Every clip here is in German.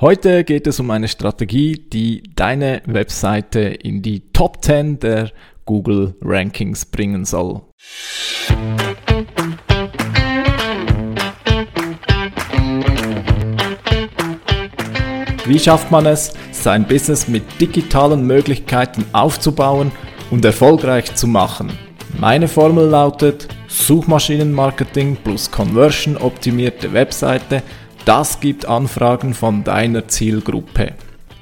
Heute geht es um eine Strategie, die deine Webseite in die Top 10 der Google Rankings bringen soll. Wie schafft man es, sein Business mit digitalen Möglichkeiten aufzubauen und erfolgreich zu machen? Meine Formel lautet Suchmaschinenmarketing plus Conversion optimierte Webseite – das gibt Anfragen von deiner Zielgruppe.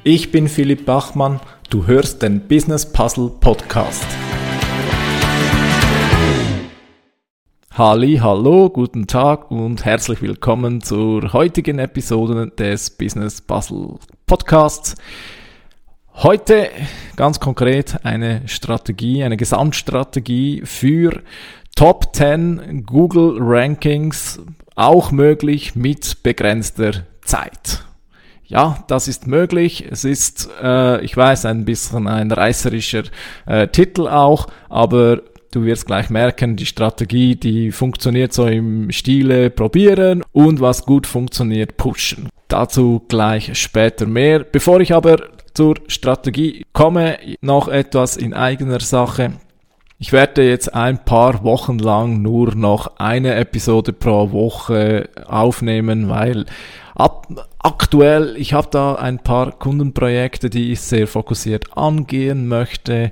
Ich bin Philipp Bachmann, du hörst den Business Puzzle Podcast. Halli, hallo, guten Tag und herzlich willkommen zur heutigen Episode des Business Puzzle Podcasts. Heute ganz konkret eine Strategie, eine Gesamtstrategie für Top 10 Google Rankings auch möglich mit begrenzter Zeit. Ja, das ist möglich. Es ist, äh, ich weiß, ein bisschen ein reißerischer äh, Titel auch, aber du wirst gleich merken, die Strategie, die funktioniert so im Stile probieren und was gut funktioniert, pushen. Dazu gleich später mehr. Bevor ich aber zur Strategie komme, noch etwas in eigener Sache. Ich werde jetzt ein paar Wochen lang nur noch eine Episode pro Woche aufnehmen, weil ab, aktuell, ich habe da ein paar Kundenprojekte, die ich sehr fokussiert angehen möchte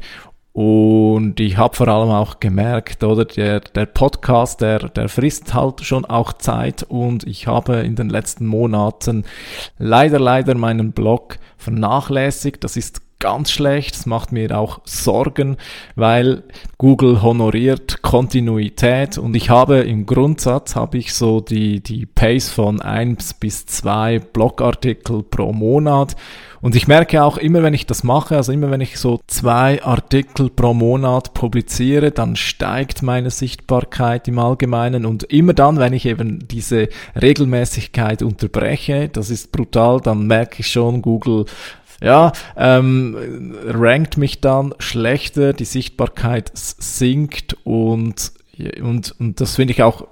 und ich habe vor allem auch gemerkt, oder der, der Podcast, der, der frisst halt schon auch Zeit und ich habe in den letzten Monaten leider, leider meinen Blog vernachlässigt. Das ist ganz schlecht. Das macht mir auch Sorgen, weil Google honoriert Kontinuität. Und ich habe im Grundsatz habe ich so die, die Pace von eins bis zwei Blogartikel pro Monat. Und ich merke auch immer, wenn ich das mache, also immer wenn ich so zwei Artikel pro Monat publiziere, dann steigt meine Sichtbarkeit im Allgemeinen. Und immer dann, wenn ich eben diese Regelmäßigkeit unterbreche, das ist brutal, dann merke ich schon, Google ja, ähm, rankt mich dann schlechter, die Sichtbarkeit sinkt und, und, und das finde ich auch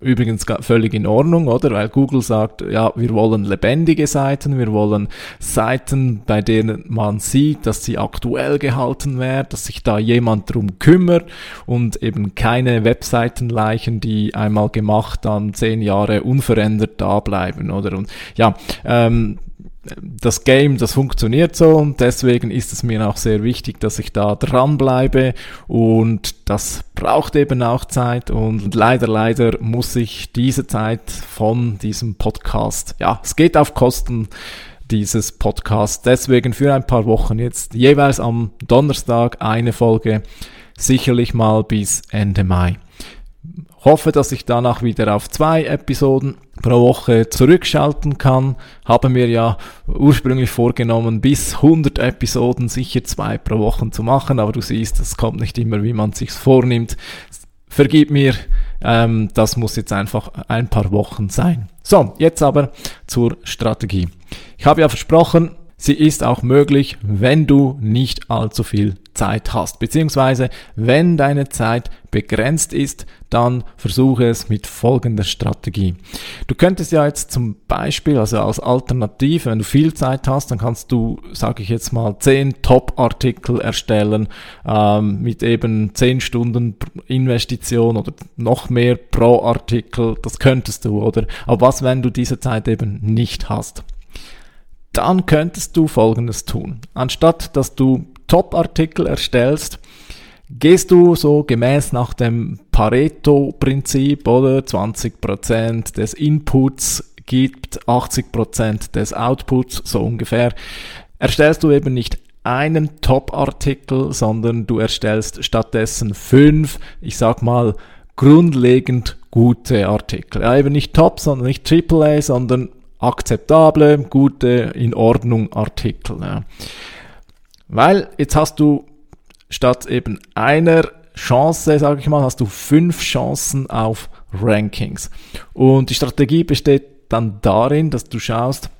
übrigens völlig in Ordnung, oder? Weil Google sagt, ja, wir wollen lebendige Seiten, wir wollen Seiten, bei denen man sieht, dass sie aktuell gehalten werden, dass sich da jemand drum kümmert und eben keine Webseitenleichen, die einmal gemacht dann zehn Jahre unverändert da bleiben, oder? Und ja, ähm, das Game, das funktioniert so und deswegen ist es mir auch sehr wichtig, dass ich da dranbleibe und das braucht eben auch Zeit und leider, leider muss ich diese Zeit von diesem Podcast, ja, es geht auf Kosten dieses Podcasts, deswegen für ein paar Wochen jetzt jeweils am Donnerstag eine Folge, sicherlich mal bis Ende Mai. Hoffe, dass ich danach wieder auf zwei Episoden pro Woche zurückschalten kann. Habe mir ja ursprünglich vorgenommen, bis 100 Episoden sicher zwei pro Woche zu machen, aber du siehst, es kommt nicht immer, wie man sich's vornimmt. Vergib mir, ähm, das muss jetzt einfach ein paar Wochen sein. So, jetzt aber zur Strategie. Ich habe ja versprochen, sie ist auch möglich, wenn du nicht allzu viel Zeit hast. Beziehungsweise, wenn deine Zeit begrenzt ist, dann versuche es mit folgender Strategie. Du könntest ja jetzt zum Beispiel, also als Alternative, wenn du viel Zeit hast, dann kannst du, sage ich jetzt mal, zehn Top-Artikel erstellen ähm, mit eben zehn Stunden Investition oder noch mehr pro Artikel. Das könntest du, oder? Aber was, wenn du diese Zeit eben nicht hast? Dann könntest du Folgendes tun. Anstatt dass du Top-Artikel erstellst, gehst du so gemäß nach dem Pareto-Prinzip oder 20% des Inputs gibt 80% des Outputs, so ungefähr, erstellst du eben nicht einen Top-Artikel, sondern du erstellst stattdessen fünf, ich sag mal, grundlegend gute Artikel. Ja, eben nicht Top, sondern nicht AAA, sondern akzeptable, gute, in Ordnung Artikel. Ja. Weil jetzt hast du statt eben einer Chance, sage ich mal, hast du fünf Chancen auf Rankings. Und die Strategie besteht dann darin, dass du schaust,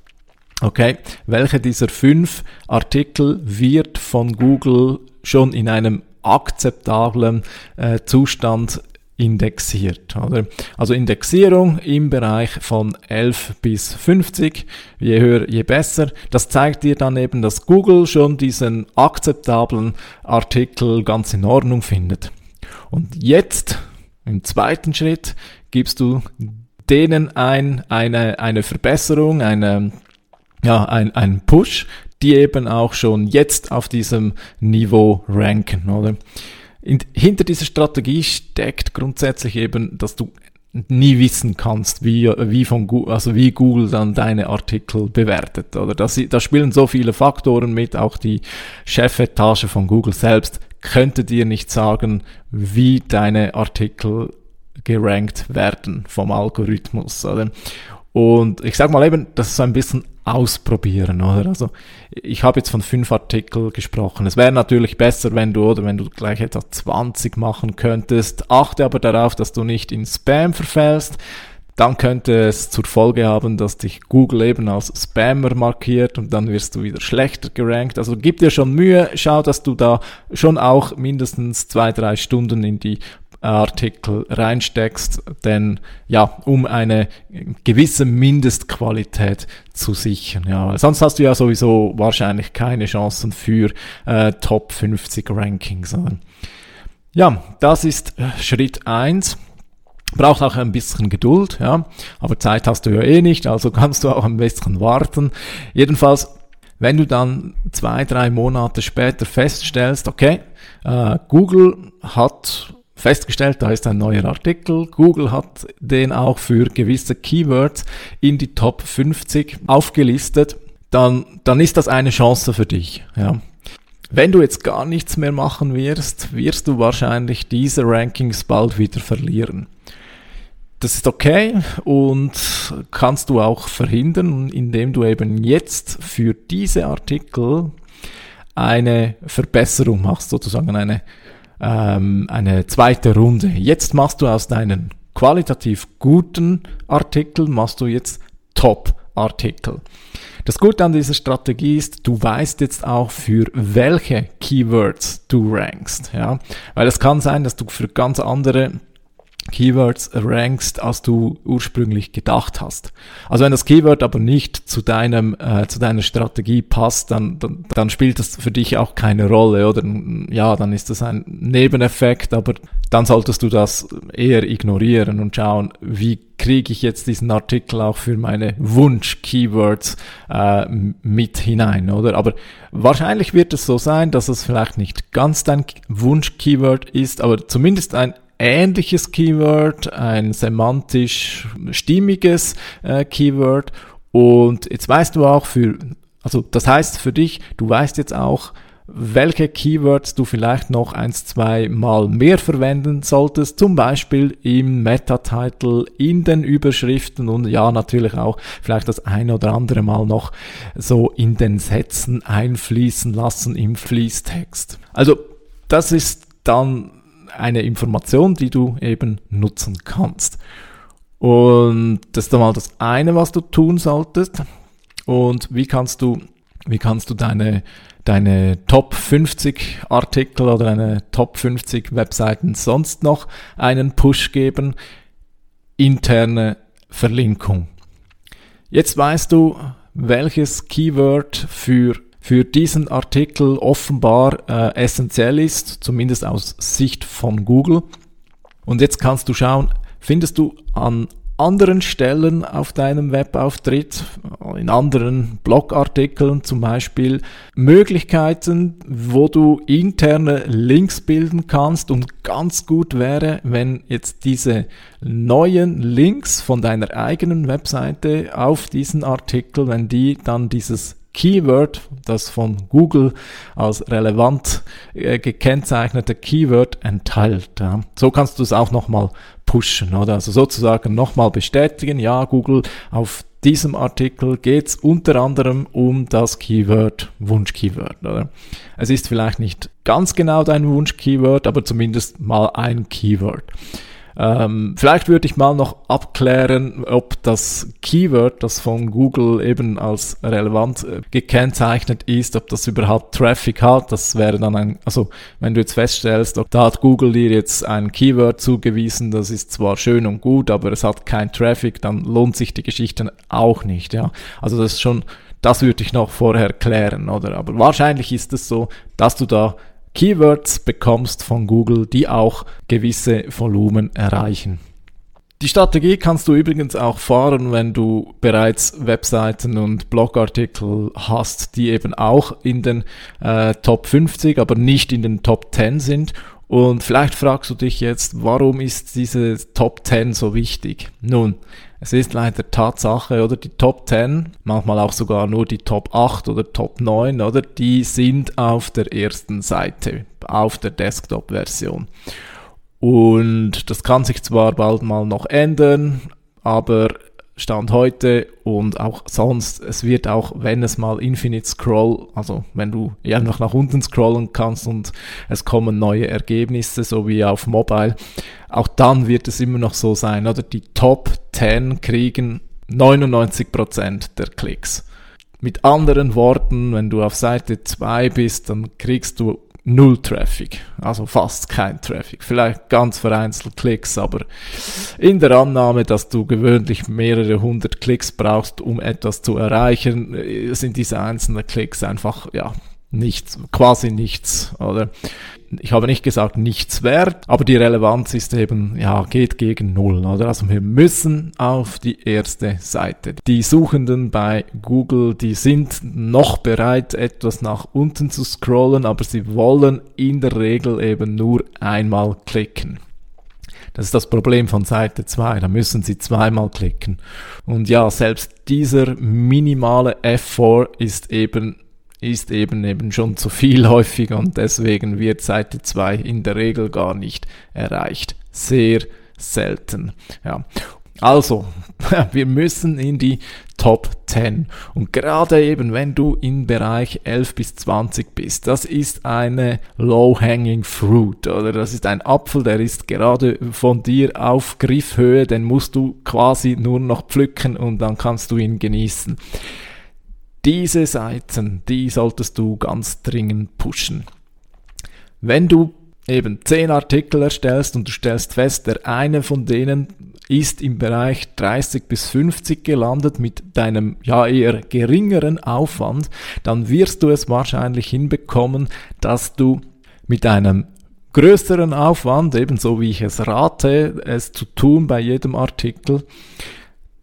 okay, welche dieser fünf Artikel wird von Google schon in einem akzeptablen äh, Zustand indexiert. Oder? Also Indexierung im Bereich von 11 bis 50, je höher, je besser. Das zeigt dir dann eben, dass Google schon diesen akzeptablen Artikel ganz in Ordnung findet. Und jetzt, im zweiten Schritt, gibst du denen ein, eine, eine Verbesserung, eine, ja, ein, ein Push, die eben auch schon jetzt auf diesem Niveau ranken, oder? In, hinter dieser Strategie steckt grundsätzlich eben, dass du nie wissen kannst, wie, wie, von, also wie Google dann deine Artikel bewertet. Oder das, da spielen so viele Faktoren mit, auch die Chefetage von Google selbst könnte dir nicht sagen, wie deine Artikel gerankt werden vom Algorithmus. Oder? Und ich sag mal eben, das ist so ein bisschen ausprobieren, oder? Also ich habe jetzt von fünf Artikel gesprochen. Es wäre natürlich besser, wenn du oder wenn du gleich etwa 20 machen könntest. Achte aber darauf, dass du nicht in Spam verfällst. Dann könnte es zur Folge haben, dass dich Google eben als Spammer markiert und dann wirst du wieder schlechter gerankt. Also gib dir schon Mühe, schau, dass du da schon auch mindestens zwei, drei Stunden in die Artikel reinsteckst, denn ja, um eine gewisse Mindestqualität zu sichern. Ja, sonst hast du ja sowieso wahrscheinlich keine Chancen für äh, Top 50 Rankings. Ja, das ist äh, Schritt eins Braucht auch ein bisschen Geduld, ja, aber Zeit hast du ja eh nicht, also kannst du auch ein bisschen warten. Jedenfalls wenn du dann zwei, drei Monate später feststellst, okay, äh, Google hat festgestellt, da ist ein neuer Artikel. Google hat den auch für gewisse Keywords in die Top 50 aufgelistet. Dann, dann ist das eine Chance für dich. Ja. Wenn du jetzt gar nichts mehr machen wirst, wirst du wahrscheinlich diese Rankings bald wieder verlieren. Das ist okay und kannst du auch verhindern, indem du eben jetzt für diese Artikel eine Verbesserung machst, sozusagen eine ähm, eine zweite Runde. Jetzt machst du aus deinen qualitativ guten Artikeln, machst du jetzt Top-Artikel. Das Gute an dieser Strategie ist, du weißt jetzt auch, für welche Keywords du rankst, ja. Weil es kann sein, dass du für ganz andere Keywords rankst, als du ursprünglich gedacht hast. Also wenn das Keyword aber nicht zu deinem äh, zu deiner Strategie passt, dann, dann dann spielt das für dich auch keine Rolle oder ja, dann ist das ein Nebeneffekt, aber dann solltest du das eher ignorieren und schauen, wie kriege ich jetzt diesen Artikel auch für meine Wunsch-Keywords äh, mit hinein, oder? Aber wahrscheinlich wird es so sein, dass es vielleicht nicht ganz dein Wunsch-Keyword ist, aber zumindest ein ähnliches Keyword, ein semantisch stimmiges äh, Keyword. Und jetzt weißt du auch für, also das heißt für dich, du weißt jetzt auch, welche Keywords du vielleicht noch eins, zwei Mal mehr verwenden solltest, zum Beispiel im Meta-Title, in den Überschriften und ja, natürlich auch vielleicht das ein oder andere Mal noch so in den Sätzen einfließen lassen im Fließtext. Also, das ist dann eine Information, die du eben nutzen kannst. Und das ist einmal das eine, was du tun solltest. Und wie kannst du, wie kannst du deine, deine Top 50 Artikel oder deine Top 50 Webseiten sonst noch einen Push geben? Interne Verlinkung. Jetzt weißt du, welches Keyword für für diesen Artikel offenbar äh, essentiell ist, zumindest aus Sicht von Google. Und jetzt kannst du schauen, findest du an anderen Stellen auf deinem Webauftritt, in anderen Blogartikeln zum Beispiel, Möglichkeiten, wo du interne Links bilden kannst und ganz gut wäre, wenn jetzt diese neuen Links von deiner eigenen Webseite auf diesen Artikel, wenn die dann dieses Keyword, das von Google als relevant äh, gekennzeichnete Keyword enthält. Ja. So kannst du es auch nochmal pushen, oder? Also sozusagen nochmal bestätigen, ja, Google, auf diesem Artikel geht es unter anderem um das Keyword Wunsch-Keyword. Oder? Es ist vielleicht nicht ganz genau dein Wunsch-Keyword, aber zumindest mal ein Keyword. Ähm, vielleicht würde ich mal noch abklären, ob das Keyword, das von Google eben als relevant äh, gekennzeichnet ist, ob das überhaupt Traffic hat. Das wäre dann ein, also wenn du jetzt feststellst, da hat Google dir jetzt ein Keyword zugewiesen, das ist zwar schön und gut, aber es hat kein Traffic, dann lohnt sich die Geschichte auch nicht. Ja, also das ist schon das würde ich noch vorher klären, oder? Aber wahrscheinlich ist es so, dass du da Keywords bekommst von Google, die auch gewisse Volumen erreichen. Die Strategie kannst du übrigens auch fahren, wenn du bereits Webseiten und Blogartikel hast, die eben auch in den äh, Top 50, aber nicht in den Top 10 sind. Und vielleicht fragst du dich jetzt, warum ist diese Top 10 so wichtig? Nun, es ist leider Tatsache, oder die Top 10, manchmal auch sogar nur die Top 8 oder Top 9, oder die sind auf der ersten Seite, auf der Desktop-Version. Und das kann sich zwar bald mal noch ändern, aber Stand heute und auch sonst, es wird auch, wenn es mal Infinite Scroll, also wenn du einfach nach unten scrollen kannst und es kommen neue Ergebnisse, so wie auf Mobile, auch dann wird es immer noch so sein, oder die Top 10 kriegen 99% der Klicks. Mit anderen Worten, wenn du auf Seite 2 bist, dann kriegst du null Traffic, also fast kein Traffic, vielleicht ganz vereinzelt Klicks, aber in der Annahme, dass du gewöhnlich mehrere hundert Klicks brauchst, um etwas zu erreichen, äh, sind diese einzelnen Klicks einfach, ja, nichts, quasi nichts, oder? Ich habe nicht gesagt nichts wert, aber die Relevanz ist eben, ja, geht gegen Null, oder? Also wir müssen auf die erste Seite. Die Suchenden bei Google, die sind noch bereit, etwas nach unten zu scrollen, aber sie wollen in der Regel eben nur einmal klicken. Das ist das Problem von Seite 2. Da müssen Sie zweimal klicken. Und ja, selbst dieser minimale F4 ist eben ist eben eben schon zu viel häufig und deswegen wird Seite 2 in der Regel gar nicht erreicht. Sehr selten. Ja. Also, wir müssen in die Top 10. Und gerade eben, wenn du im Bereich 11 bis 20 bist, das ist eine low-hanging fruit, oder das ist ein Apfel, der ist gerade von dir auf Griffhöhe, den musst du quasi nur noch pflücken und dann kannst du ihn genießen. Diese Seiten, die solltest du ganz dringend pushen. Wenn du eben 10 Artikel erstellst und du stellst fest, der eine von denen ist im Bereich 30 bis 50 gelandet mit deinem ja eher geringeren Aufwand, dann wirst du es wahrscheinlich hinbekommen, dass du mit einem größeren Aufwand, ebenso wie ich es rate, es zu tun bei jedem Artikel,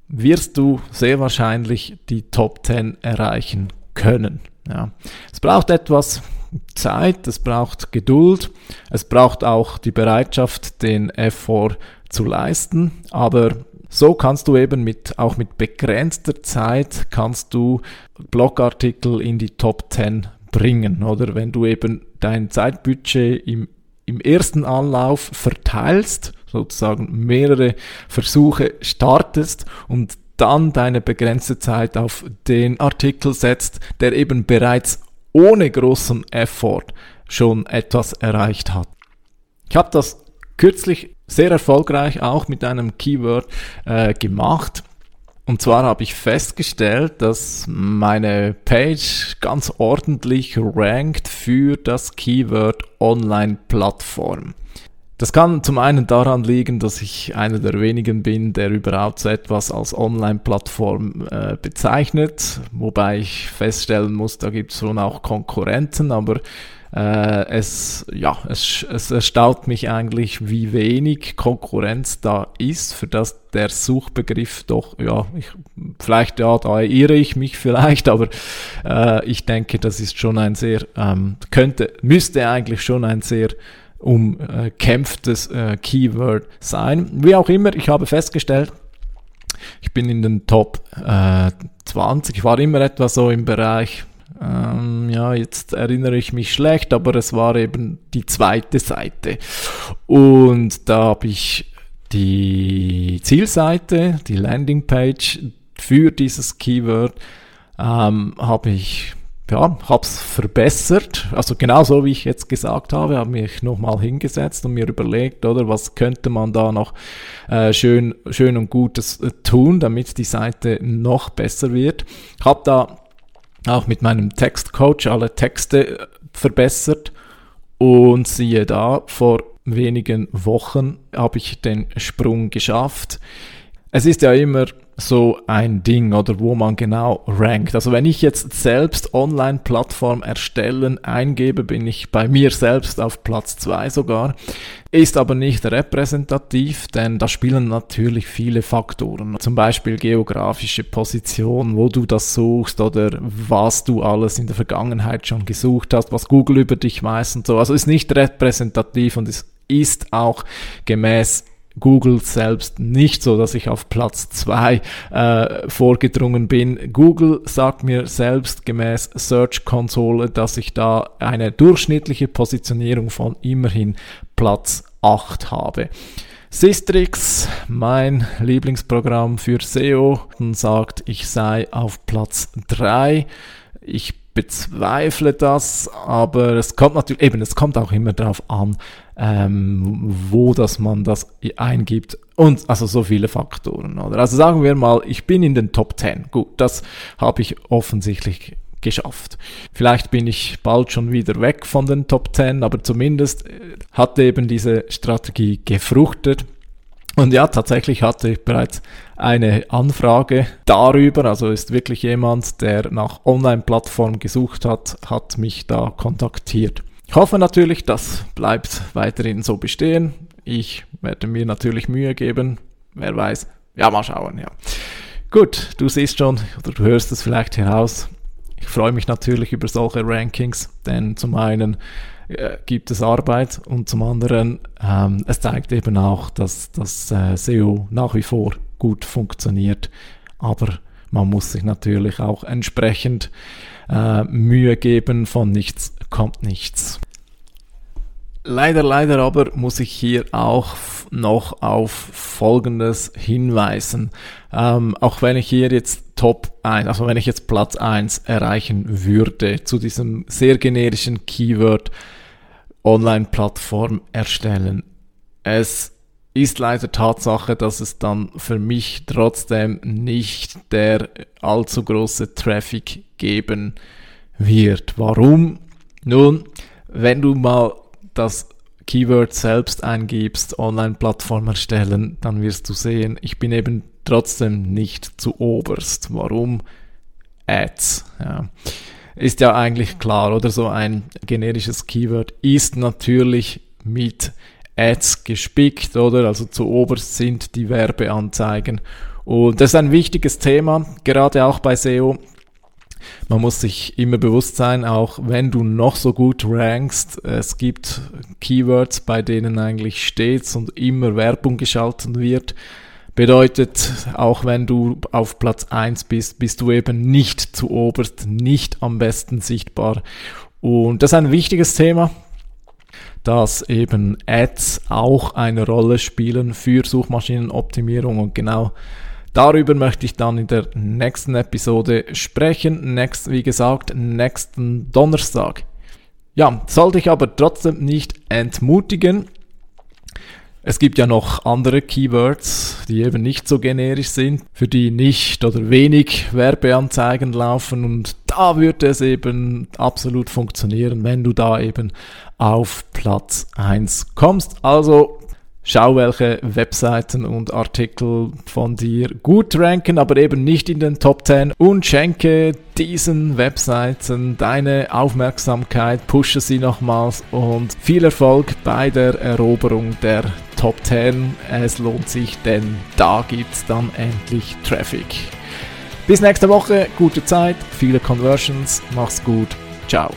wirst du sehr wahrscheinlich die Top 10 erreichen können. Ja. Es braucht etwas Zeit, es braucht Geduld, es braucht auch die Bereitschaft, den Effort zu leisten, aber so kannst du eben mit, auch mit begrenzter Zeit kannst du Blogartikel in die Top 10 bringen, oder wenn du eben dein Zeitbudget im, im ersten Anlauf verteilst sozusagen mehrere Versuche startest und dann deine begrenzte Zeit auf den Artikel setzt, der eben bereits ohne großen Effort schon etwas erreicht hat. Ich habe das kürzlich sehr erfolgreich auch mit einem Keyword äh, gemacht. Und zwar habe ich festgestellt, dass meine Page ganz ordentlich rankt für das Keyword Online-Plattform. Das kann zum einen daran liegen, dass ich einer der wenigen bin, der überhaupt so etwas als Online-Plattform äh, bezeichnet, wobei ich feststellen muss, da gibt es schon auch Konkurrenten, aber äh, es, ja, es, es erstaunt mich eigentlich, wie wenig Konkurrenz da ist, für das der Suchbegriff doch, ja, ich, vielleicht, ja, da irre ich mich vielleicht, aber äh, ich denke, das ist schon ein sehr, ähm, könnte, müsste eigentlich schon ein sehr umkämpftes äh, äh, Keyword sein. Wie auch immer, ich habe festgestellt, ich bin in den Top äh, 20. Ich war immer etwa so im Bereich, ähm, ja, jetzt erinnere ich mich schlecht, aber es war eben die zweite Seite. Und da habe ich die Zielseite, die Landingpage für dieses Keyword, ähm, habe ich ja, hab's verbessert. Also genauso wie ich jetzt gesagt habe, habe mich nochmal hingesetzt und mir überlegt, oder was könnte man da noch äh, schön, schön und Gutes äh, tun, damit die Seite noch besser wird. Hab da auch mit meinem Textcoach alle Texte äh, verbessert und siehe da, vor wenigen Wochen habe ich den Sprung geschafft. Es ist ja immer so ein Ding oder wo man genau rankt. Also wenn ich jetzt selbst Online-Plattform erstellen eingebe, bin ich bei mir selbst auf Platz zwei sogar. Ist aber nicht repräsentativ, denn da spielen natürlich viele Faktoren. Zum Beispiel geografische Position, wo du das suchst oder was du alles in der Vergangenheit schon gesucht hast, was Google über dich weiß und so. Also ist nicht repräsentativ und es ist auch gemäß Google selbst nicht so, dass ich auf Platz zwei äh, vorgedrungen bin. Google sagt mir selbst gemäß Search Console, dass ich da eine durchschnittliche Positionierung von immerhin Platz 8 habe. Sistrix, mein Lieblingsprogramm für SEO, sagt, ich sei auf Platz 3. Ich bezweifle das, aber es kommt natürlich, eben, es kommt auch immer darauf an, ähm, wo dass man das eingibt und also so viele Faktoren, oder? Also sagen wir mal, ich bin in den Top 10. Gut, das habe ich offensichtlich geschafft. Vielleicht bin ich bald schon wieder weg von den Top 10, aber zumindest äh, hat eben diese Strategie gefruchtet. Und ja, tatsächlich hatte ich bereits eine Anfrage darüber, also ist wirklich jemand, der nach Online-Plattform gesucht hat, hat mich da kontaktiert. Ich hoffe natürlich, das bleibt weiterhin so bestehen. Ich werde mir natürlich Mühe geben. Wer weiß. Ja, mal schauen, ja. Gut, du siehst schon, oder du hörst es vielleicht heraus. Ich freue mich natürlich über solche Rankings, denn zum einen äh, gibt es Arbeit und zum anderen ähm, es zeigt eben auch, dass das äh, SEO nach wie vor gut funktioniert. Aber man muss sich natürlich auch entsprechend äh, Mühe geben. Von nichts kommt nichts. Leider, leider aber muss ich hier auch noch auf Folgendes hinweisen. Ähm, auch wenn ich hier jetzt Top 1, also wenn ich jetzt Platz 1 erreichen würde zu diesem sehr generischen Keyword Online-Plattform erstellen. Es ist leider Tatsache, dass es dann für mich trotzdem nicht der allzu große Traffic geben wird. Warum? Nun, wenn du mal das Keyword selbst eingibst, Online-Plattform erstellen, dann wirst du sehen, ich bin eben trotzdem nicht zu oberst. Warum? Ads. Ja. Ist ja eigentlich klar, oder so ein generisches Keyword ist natürlich mit Ads gespickt, oder? Also zu oberst sind die Werbeanzeigen. Und das ist ein wichtiges Thema, gerade auch bei SEO. Man muss sich immer bewusst sein, auch wenn du noch so gut rankst, es gibt Keywords, bei denen eigentlich stets und immer Werbung geschalten wird. Bedeutet, auch wenn du auf Platz 1 bist, bist du eben nicht zu oberst, nicht am besten sichtbar. Und das ist ein wichtiges Thema, dass eben Ads auch eine Rolle spielen für Suchmaschinenoptimierung und genau darüber möchte ich dann in der nächsten Episode sprechen. Next, wie gesagt, nächsten Donnerstag. Ja, sollte ich aber trotzdem nicht entmutigen. Es gibt ja noch andere Keywords, die eben nicht so generisch sind, für die nicht oder wenig Werbeanzeigen laufen und da würde es eben absolut funktionieren, wenn du da eben auf Platz 1 kommst. Also Schau, welche Webseiten und Artikel von dir gut ranken, aber eben nicht in den Top 10 und schenke diesen Webseiten deine Aufmerksamkeit, pushe sie nochmals und viel Erfolg bei der Eroberung der Top 10. Es lohnt sich, denn da gibt's dann endlich Traffic. Bis nächste Woche, gute Zeit, viele Conversions, mach's gut, ciao.